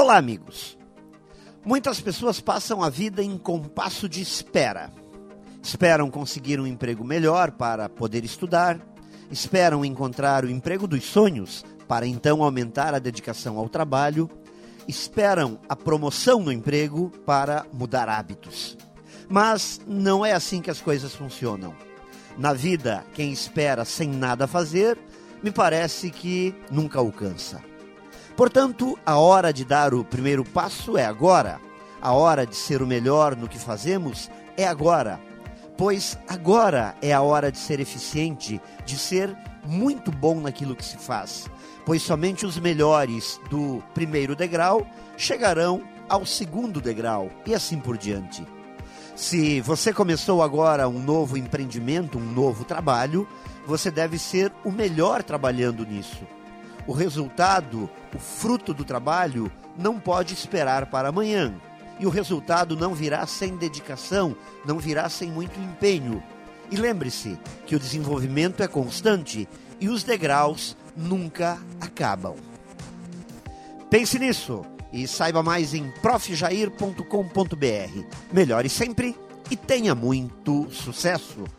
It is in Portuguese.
Olá, amigos. Muitas pessoas passam a vida em compasso de espera. Esperam conseguir um emprego melhor para poder estudar, esperam encontrar o emprego dos sonhos para então aumentar a dedicação ao trabalho, esperam a promoção no emprego para mudar hábitos. Mas não é assim que as coisas funcionam. Na vida, quem espera sem nada fazer, me parece que nunca alcança. Portanto, a hora de dar o primeiro passo é agora. A hora de ser o melhor no que fazemos é agora. Pois agora é a hora de ser eficiente, de ser muito bom naquilo que se faz. Pois somente os melhores do primeiro degrau chegarão ao segundo degrau e assim por diante. Se você começou agora um novo empreendimento, um novo trabalho, você deve ser o melhor trabalhando nisso o resultado, o fruto do trabalho, não pode esperar para amanhã. E o resultado não virá sem dedicação, não virá sem muito empenho. E lembre-se que o desenvolvimento é constante e os degraus nunca acabam. Pense nisso e saiba mais em profjair.com.br. Melhore sempre e tenha muito sucesso!